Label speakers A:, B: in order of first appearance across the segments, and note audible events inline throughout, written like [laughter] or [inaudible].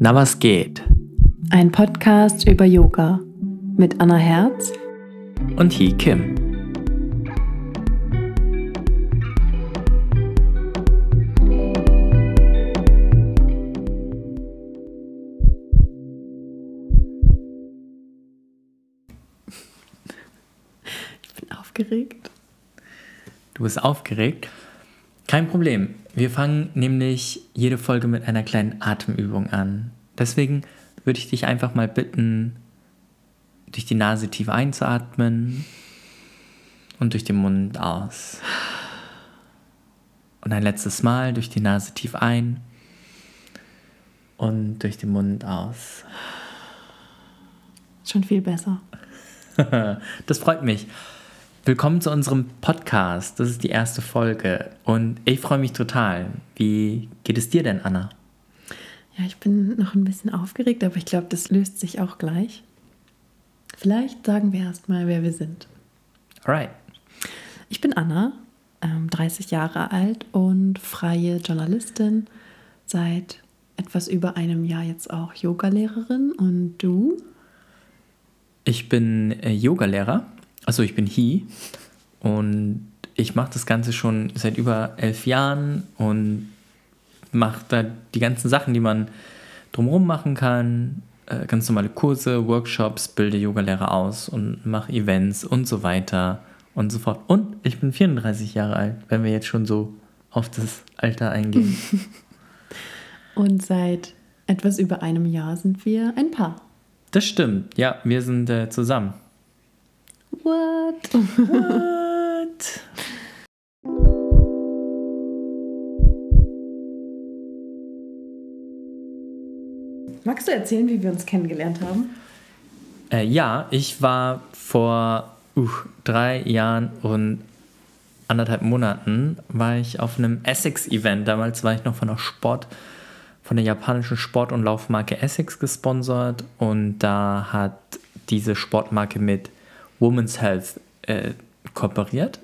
A: Na was geht?
B: Ein Podcast über Yoga mit Anna Herz
A: Und Hee Kim.
B: Ich bin aufgeregt.
A: Du bist aufgeregt? Kein Problem. Wir fangen nämlich jede Folge mit einer kleinen Atemübung an. Deswegen würde ich dich einfach mal bitten, durch die Nase tief einzuatmen und durch den Mund aus. Und ein letztes Mal durch die Nase tief ein und durch den Mund aus.
B: Schon viel besser. [laughs]
A: Das freut mich. Willkommen zu unserem Podcast. Das ist die erste Folge und ich freue mich total. Wie geht es dir denn, Anna?
B: Ja, ich bin noch ein bisschen aufgeregt, aber ich glaube, das löst sich auch gleich. Vielleicht sagen wir erstmal, wer wir sind.
A: Alright.
B: Ich bin Anna, ähm, 30 Jahre alt und freie Journalistin. Seit etwas über einem Jahr jetzt auch Yogalehrerin. Und du?
A: Ich bin äh, Yogalehrer. Also ich bin He und ich mache das Ganze schon seit über elf Jahren und mache da die ganzen Sachen, die man drumherum machen kann. Äh, ganz normale Kurse, Workshops, bilde Yogalehrer aus und mache Events und so weiter und so fort. Und ich bin 34 Jahre alt, wenn wir jetzt schon so auf das Alter eingehen. [laughs]
B: Und seit etwas über einem Jahr sind wir ein Paar.
A: das stimmt. Ja, wir sind äh, zusammen.
B: What? Magst du erzählen, wie wir uns kennengelernt haben?
A: Äh, ja, ich war vor uh, drei Jahren und anderthalb Monaten war ich auf einem Essex-Event. Damals war ich noch von der Sport, von der japanischen Sport- und Laufmarke Essex gesponsert und da hat diese Sportmarke mit Women's Health äh, kooperiert.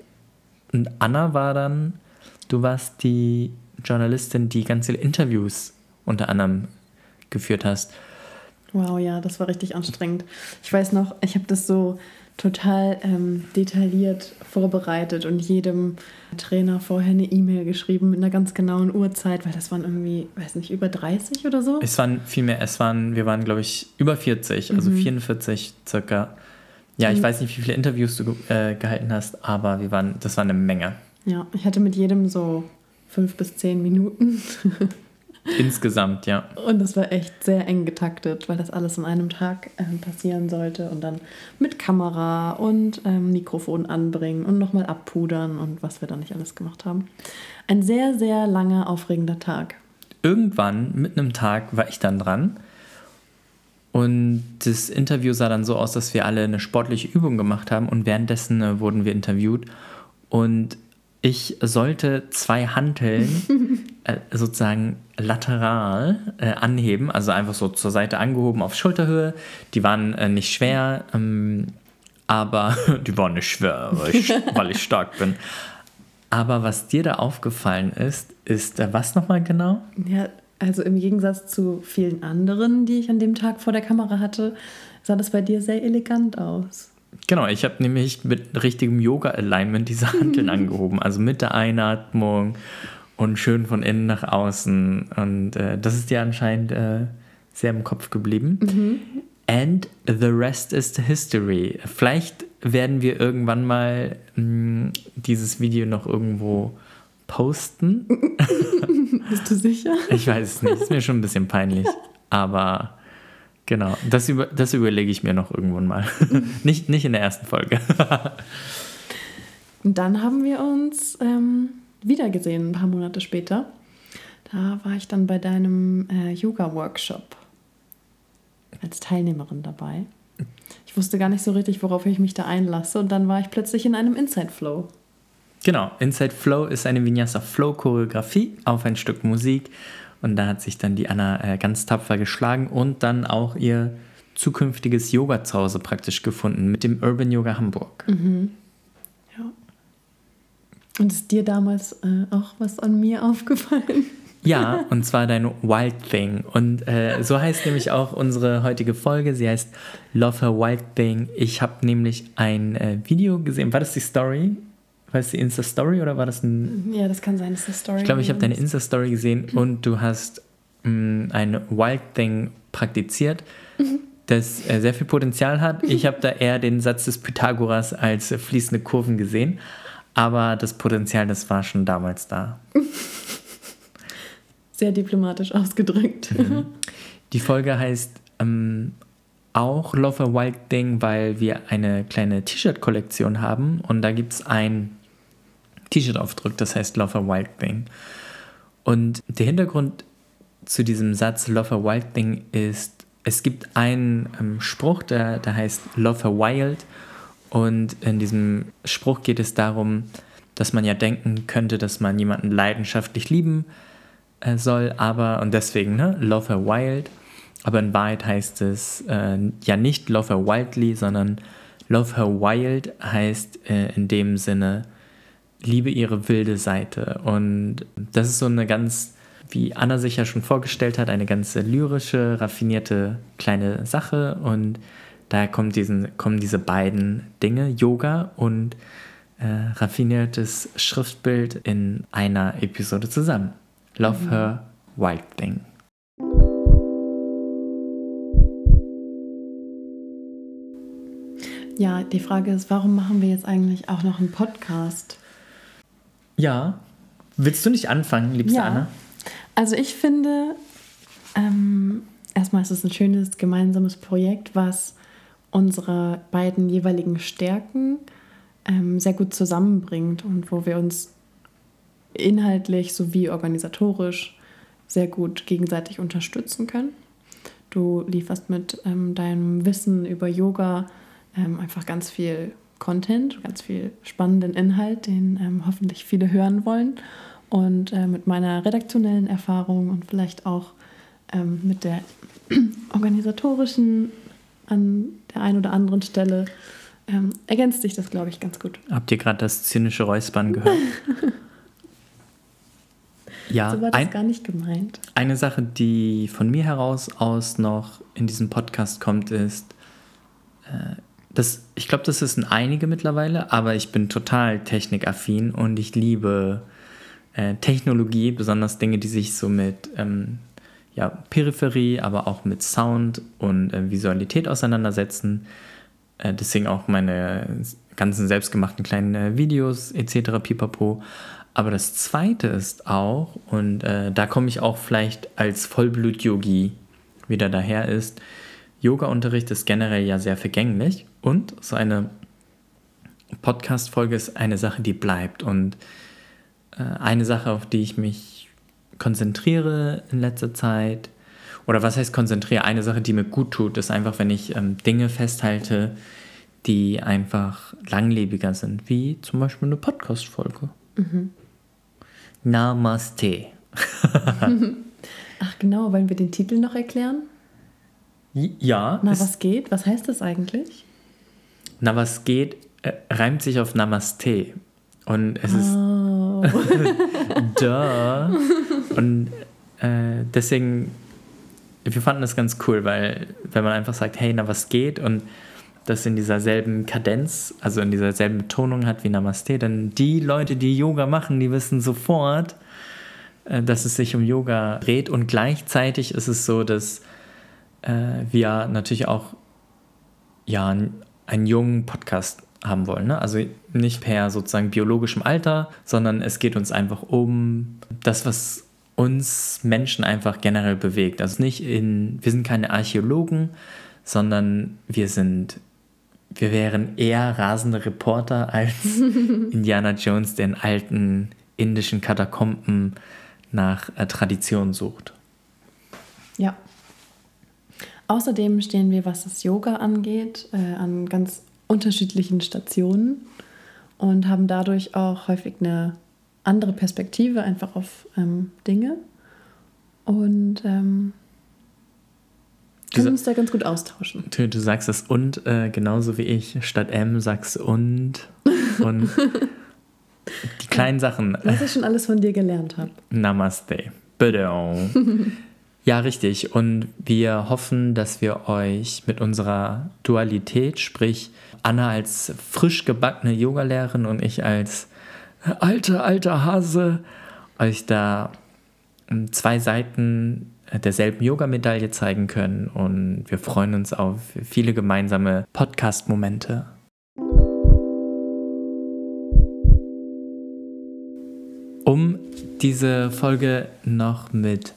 A: Und Anna war dann, du warst die Journalistin, die ganz viele Interviews unter anderem geführt hast.
B: Wow, ja, das war richtig anstrengend. Ich weiß noch, ich habe das so total ähm, detailliert vorbereitet und jedem Trainer vorher eine E-Mail geschrieben mit einer ganz genauen Uhrzeit, weil das waren irgendwie, weiß nicht, über 30 oder so.
A: Es waren viel mehr, es waren, wir waren, glaube ich, über 40, also 44 circa. Ja, ich weiß nicht, wie viele Interviews du äh, gehalten hast, aber wir waren, das war eine Menge.
B: Ja, ich hatte mit jedem so fünf bis zehn Minuten. [laughs]
A: Insgesamt, ja.
B: Und das war echt sehr eng getaktet, weil das alles an einem Tag ähm, passieren sollte. Und dann mit Kamera und ähm, Mikrofon anbringen und nochmal abpudern und was wir da nicht alles gemacht haben. Ein sehr, sehr langer, aufregender Tag.
A: Irgendwann, mitten im Tag, war ich dann dran. Und das Interview sah dann so aus, dass wir alle eine sportliche Übung gemacht haben und währenddessen äh, wurden wir interviewt. Und ich sollte zwei Hanteln [laughs] äh, sozusagen lateral äh, anheben, also einfach so zur Seite angehoben auf Schulterhöhe. Die waren äh, nicht schwer, ähm, aber [laughs] die waren nicht schwer, weil ich, [laughs] weil ich stark bin. Aber was dir da aufgefallen ist, ist äh, was nochmal genau?
B: Ja, also im Gegensatz zu vielen anderen, die ich an dem Tag vor der Kamera hatte, sah das bei dir sehr elegant aus.
A: Genau, ich habe nämlich mit richtigem Yoga-Alignment diese Hanteln [laughs] angehoben, also mit der Einatmung und schön von innen nach außen. Und äh, das ist dir anscheinend äh, sehr im Kopf geblieben. And the rest is the history. Vielleicht werden wir irgendwann mal mh, dieses Video noch irgendwo posten. [laughs]
B: Bist du sicher?
A: Ich weiß es nicht, ist mir schon ein bisschen peinlich. Aber genau, das, über, das überlege ich mir noch irgendwann mal. nicht, nicht in der ersten Folge.
B: Und dann haben wir uns ähm, wiedergesehen, ein paar Monate später. Da war ich dann bei deinem äh, Yoga-Workshop als Teilnehmerin dabei. Ich wusste gar nicht so richtig, worauf ich mich da einlasse. Und dann war ich plötzlich in einem Inside Flow.
A: Genau, Inside Flow ist eine Vinyasa Flow Choreografie auf ein Stück Musik und da hat sich dann die Anna äh, ganz tapfer geschlagen und dann auch ihr zukünftiges Yoga zu Hause praktisch gefunden mit dem Urban Yoga Hamburg.
B: Ja. Und ist dir damals äh, auch was an mir [laughs] aufgefallen?
A: Ja, und zwar dein Wild Thing. Und äh, so heißt nämlich auch unsere heutige Folge. Sie heißt Love Her Wild Thing. Ich habe nämlich ein äh, Video gesehen. War das die Story? War das die Insta-Story oder war das ein.
B: Ja, das kann sein, das Story
A: Ich glaube, ich habe deine Insta-Story gesehen und du hast mh, ein Wild Thing praktiziert, das äh, sehr viel Potenzial hat. Ich habe da eher den Satz des Pythagoras als äh, fließende Kurven gesehen. Aber das Potenzial, das war schon damals da. [laughs]
B: Sehr diplomatisch ausgedrückt.
A: Die Folge heißt ähm, auch Love a Wild Thing, weil wir eine kleine T-Shirt-Kollektion haben und da gibt es ein T-Shirt-Aufdruck, das heißt Love a Wild Thing. Und der Hintergrund zu diesem Satz Love a Wild Thing ist, es gibt einen ähm, Spruch, der, der heißt Love a Wild und in diesem Spruch geht es darum, dass man ja denken könnte, dass man jemanden leidenschaftlich lieben äh, soll, aber, und deswegen, ne, Love Her Wild, aber in Wahrheit heißt es äh, ja nicht Love Her Wildly, sondern Love Her Wild heißt äh, in dem Sinne, liebe ihre wilde Seite. Und das ist so eine ganz, wie Anna sich ja schon vorgestellt hat, eine ganz lyrische, raffinierte kleine Sache. Und daher kommt diesen, kommen diese beiden Dinge, Yoga und äh, raffiniertes Schriftbild in einer Episode zusammen. Love Her Wild Thing.
B: Ja, die Frage ist, warum machen wir jetzt eigentlich auch noch einen Podcast?
A: Ja, willst du nicht anfangen, liebste
B: Ja.
A: Anna?
B: Also ich finde, ähm, erstmal ist es ein schönes gemeinsames Projekt, was unsere beiden jeweiligen Stärken ähm, sehr gut zusammenbringt und wo wir uns inhaltlich sowie organisatorisch sehr gut gegenseitig unterstützen können. Du lieferst mit ähm, deinem Wissen über Yoga ähm, einfach ganz viel Content, ganz viel spannenden Inhalt, den ähm, hoffentlich viele hören wollen. Und äh, mit meiner redaktionellen Erfahrung und vielleicht auch ähm, mit der [clears throat] organisatorischen an der einen oder anderen Stelle ähm, ergänzt sich das, glaube ich, ganz gut.
A: Habt ihr gerade das zynische Räuspern gehört? [laughs] ja,
B: so war das
A: ein,
B: gar nicht gemeint.
A: eine Sache, die von mir heraus aus noch in diesem Podcast kommt, ist, äh, das, ich glaube, das wissen einige mittlerweile, aber ich bin total technikaffin und ich liebe äh, Technologie, besonders Dinge, die sich so mit ähm, ja, Peripherie, aber auch mit Sound und äh, Visualität auseinandersetzen. Äh, deswegen auch meine ganzen selbstgemachten kleinen äh, Videos etc. pipapo. Aber das Zweite ist auch, und äh, da komme ich auch vielleicht als Vollblut-Yogi wieder daher, ist, Yoga-Unterricht ist generell ja sehr vergänglich und so eine Podcast-Folge ist eine Sache, die bleibt. Und äh, eine Sache, auf die ich mich konzentriere in letzter Zeit, oder was heißt konzentriere? Eine Sache, die mir gut tut, ist einfach, wenn ich ähm, Dinge festhalte, die einfach langlebiger sind, wie zum Beispiel eine Podcast-Folge. Namaste. [laughs] [laughs]
B: Ach genau, wollen wir den Titel noch erklären?
A: Ja,
B: Na,
A: ist-
B: was geht? Was heißt das eigentlich?
A: na was geht, äh, reimt sich auf Namaste. Und es ist
B: Oh. [laughs]
A: Duh. Und äh, deswegen, wir fanden das ganz cool, weil wenn man einfach sagt, hey, na was geht und das in dieser selben Kadenz, also in dieser selben Betonung hat wie Namaste, dann die Leute, die Yoga machen, die wissen sofort, äh, dass es sich um Yoga dreht und gleichzeitig ist es so, dass äh, wir natürlich auch ja, einen- jungen Podcast haben wollen. Ne? Also nicht per sozusagen biologischem Alter, sondern es geht uns einfach um das, was uns Menschen einfach generell bewegt. Also nicht in, wir sind keine Archäologen, sondern wir sind, wir wären eher rasende Reporter als [laughs] Indiana Jones, der in alten indischen Katakomben nach äh, Tradition sucht.
B: Ja. Außerdem stehen wir, was das Yoga angeht, äh, an ganz unterschiedlichen Stationen und haben dadurch auch häufig eine andere Perspektive einfach auf ähm, Dinge und ähm, können uns da ganz gut austauschen.
A: Du, du sagst das und äh, genauso wie ich. Statt M sagst du und. Und [laughs] die kleinen Sachen.
B: Was ich schon alles von dir gelernt habe.
A: Namaste. [laughs] Ja, richtig. Und wir hoffen, dass wir euch mit unserer Dualität, sprich Anna als frisch gebackene Yogalehrerin und ich als alter, alter Hase, euch da zwei Seiten derselben Yoga-Medaille zeigen können. Und wir freuen uns auf viele gemeinsame Podcast-Momente. Um diese Folge noch mit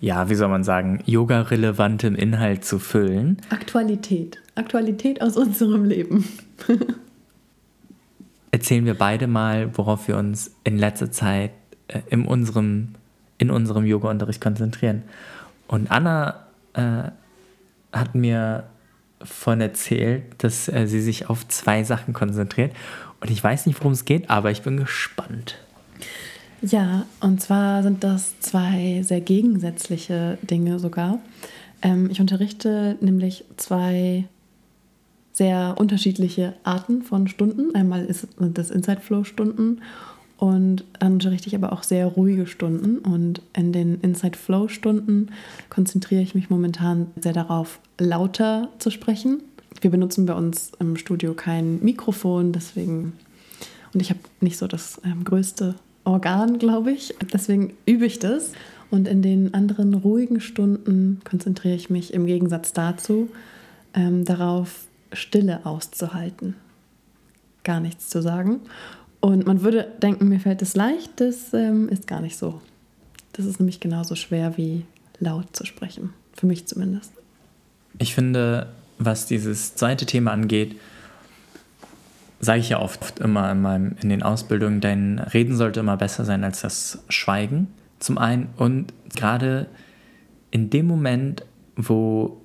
A: ja, wie soll man sagen, yoga-relevantem Inhalt zu füllen.
B: Aktualität. Aktualität aus unserem Leben. [laughs]
A: Erzählen wir beide mal, worauf wir uns in letzter Zeit äh, in unserem, in unserem Yoga-Unterricht konzentrieren. Und Anna äh, hat mir von erzählt, dass äh, sie sich auf zwei Sachen konzentriert. Und ich weiß nicht, worum es geht, aber ich bin gespannt.
B: Ja, und zwar sind das zwei sehr gegensätzliche Dinge sogar. Ähm, ich unterrichte nämlich zwei sehr unterschiedliche Arten von Stunden. Einmal ist das Inside Flow Stunden und dann unterrichte ich aber auch sehr ruhige Stunden. Und in den Inside Flow Stunden konzentriere ich mich momentan sehr darauf, lauter zu sprechen. Wir benutzen bei uns im Studio kein Mikrofon, deswegen und ich habe nicht so das ähm, größte Organ, glaube ich. Deswegen übe ich das. Und in den anderen ruhigen Stunden konzentriere ich mich im Gegensatz dazu ähm, darauf, Stille auszuhalten. Gar nichts zu sagen. Und man würde denken, mir fällt es leicht, das ähm, ist gar nicht so. Das ist nämlich genauso schwer wie laut zu sprechen. Für mich zumindest.
A: Ich finde, was dieses zweite Thema angeht, sage ich ja oft immer in, meinem, in den Ausbildungen, dein Reden sollte immer besser sein als das Schweigen. Zum einen und gerade in dem Moment, wo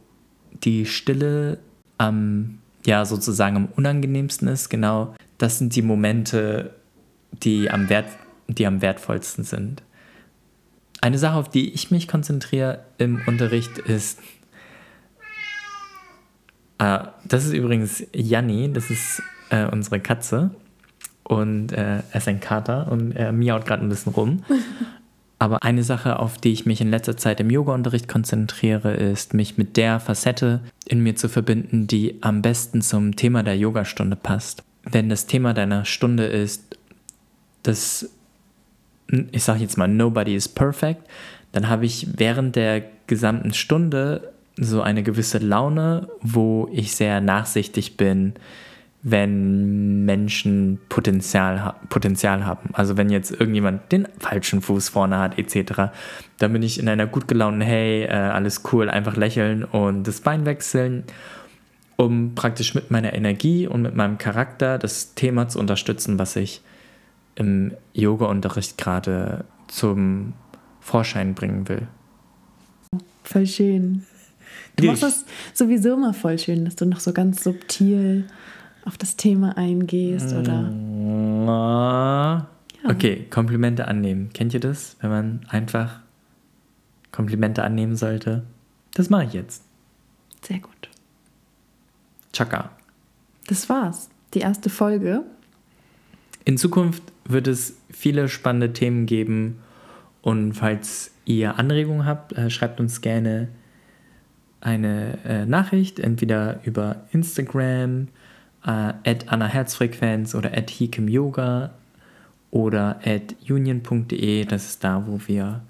A: die Stille am, ja, sozusagen am unangenehmsten ist, genau, das sind die Momente, die am, wert, die am wertvollsten sind. Eine Sache, auf die ich mich konzentriere im Unterricht, ist, äh, das ist übrigens Janni, das ist äh, unsere Katze. Und äh, er ist ein Kater und er miaut gerade ein bisschen rum. [laughs] Aber eine Sache, auf die ich mich in letzter Zeit im Yoga-Unterricht konzentriere, ist, mich mit der Facette in mir zu verbinden, die am besten zum Thema der Yogastunde passt. Wenn das Thema deiner Stunde ist, dass, ich sage jetzt mal, nobody is perfect, dann habe ich während der gesamten Stunde so eine gewisse Laune, wo ich sehr nachsichtig bin, wenn Menschen Potenzial, Potenzial haben. Also wenn jetzt irgendjemand den falschen Fuß vorne hat etc., dann bin ich in einer gut gelaunten, hey, äh, alles cool, einfach lächeln und das Bein wechseln, um praktisch mit meiner Energie und mit meinem Charakter das Thema zu unterstützen, was ich im Yoga-Unterricht gerade zum Vorschein bringen will.
B: Voll schön. Du machst das sowieso immer voll schön, dass du noch so ganz subtil auf das Thema eingehst oder.
A: Ja. Okay, Komplimente annehmen. Kennt ihr das? Wenn man einfach Komplimente annehmen sollte? Das mache ich jetzt.
B: Sehr gut.
A: Chaka.
B: Das war's. Die erste Folge.
A: In Zukunft wird es viele spannende Themen geben. Und falls ihr Anregungen habt, äh, schreibt uns gerne eine äh, Nachricht, entweder über Instagram, äh, at Anna Herzfrequenz oder at Hikem Yoga oder at union.de. Das ist da, wo wir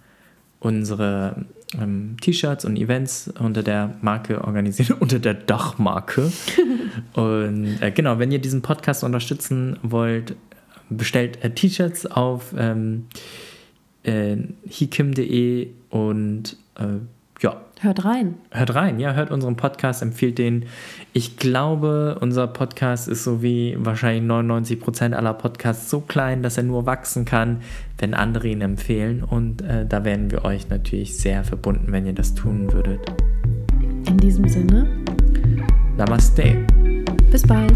A: unsere ähm, T-Shirts und Events unter der Marke organisieren, [laughs] unter der Dachmarke. [laughs] und äh, genau, wenn ihr diesen Podcast unterstützen wollt, bestellt äh, T-Shirts auf ähm, äh, hikim.de und äh.
B: Hört rein.
A: Hört rein, ja, hört unseren Podcast, empfiehlt den. Ich glaube, unser Podcast ist so wie wahrscheinlich 99 Prozent aller Podcasts so klein, dass er nur wachsen kann, wenn andere ihn empfehlen. Und äh, da wären wir euch natürlich sehr verbunden, wenn ihr das tun würdet.
B: In diesem Sinne.
A: Namaste.
B: Bis bald.